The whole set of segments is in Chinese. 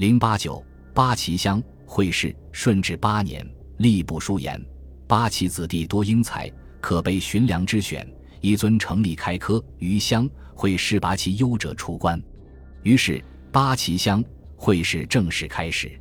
零八九八旗乡会试顺治八年，吏部书言：八旗子弟多英才，可被寻良之选，一尊成立开科于乡，会试拔其优者出关。于是八旗乡会试正式开始。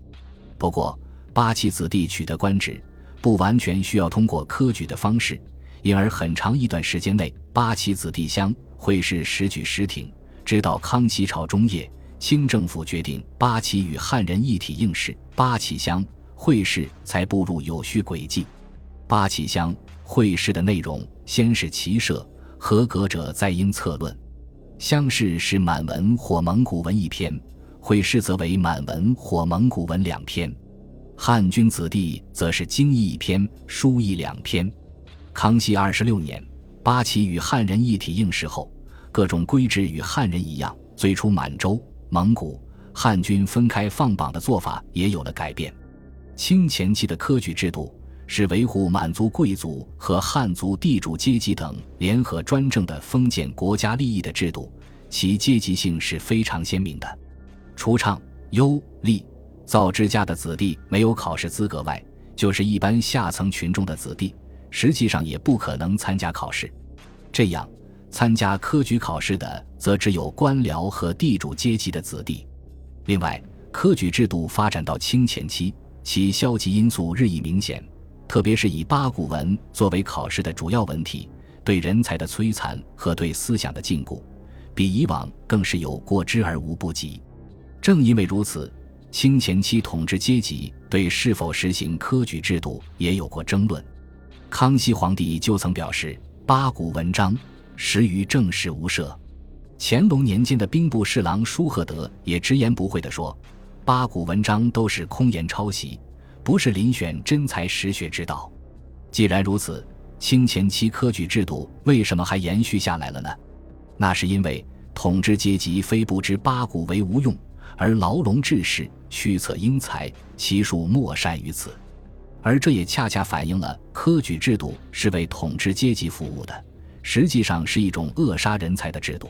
不过，八旗子弟取得官职，不完全需要通过科举的方式，因而很长一段时间内，八旗子弟乡会试时举时停。直到康熙朝中叶，清政府决定八旗与汉人一体应试，八旗乡会试才步入有序轨迹。八旗乡会试的内容，先是骑射，合格者再应策论。乡试是满文或蒙古文一篇，会试则为满文或蒙古文两篇。汉军子弟则是经义一篇，书义两篇。康熙二十六年，八旗与汉人一体应试后，各种规制与汉人一样，最初满洲、蒙古、汉军分开放榜的做法也有了改变。清前期的科举制度是维护满族贵族和汉族地主阶级等联合专政的封建国家利益的制度，其阶级性是非常鲜明的。除唱、优、吏。造之家的子弟没有考试资格外，就是一般下层群众的子弟，实际上也不可能参加考试。这样，参加科举考试的则只有官僚和地主阶级的子弟。另外，科举制度发展到清前期，其消极因素日益明显，特别是以八股文作为考试的主要文体，对人才的摧残和对思想的禁锢，比以往更是有过之而无不及。正因为如此。清前期统治阶级对是否实行科举制度也有过争论。康熙皇帝就曾表示：“八股文章实于正事无涉。”乾隆年间的兵部侍郎舒赫德也直言不讳地说：“八股文章都是空言抄袭，不是遴选真才实学之道。”既然如此，清前期科举制度为什么还延续下来了呢？那是因为统治阶级非不知八股为无用。而牢笼治士，驱策英才，其数莫善于此。而这也恰恰反映了科举制度是为统治阶级服务的，实际上是一种扼杀人才的制度。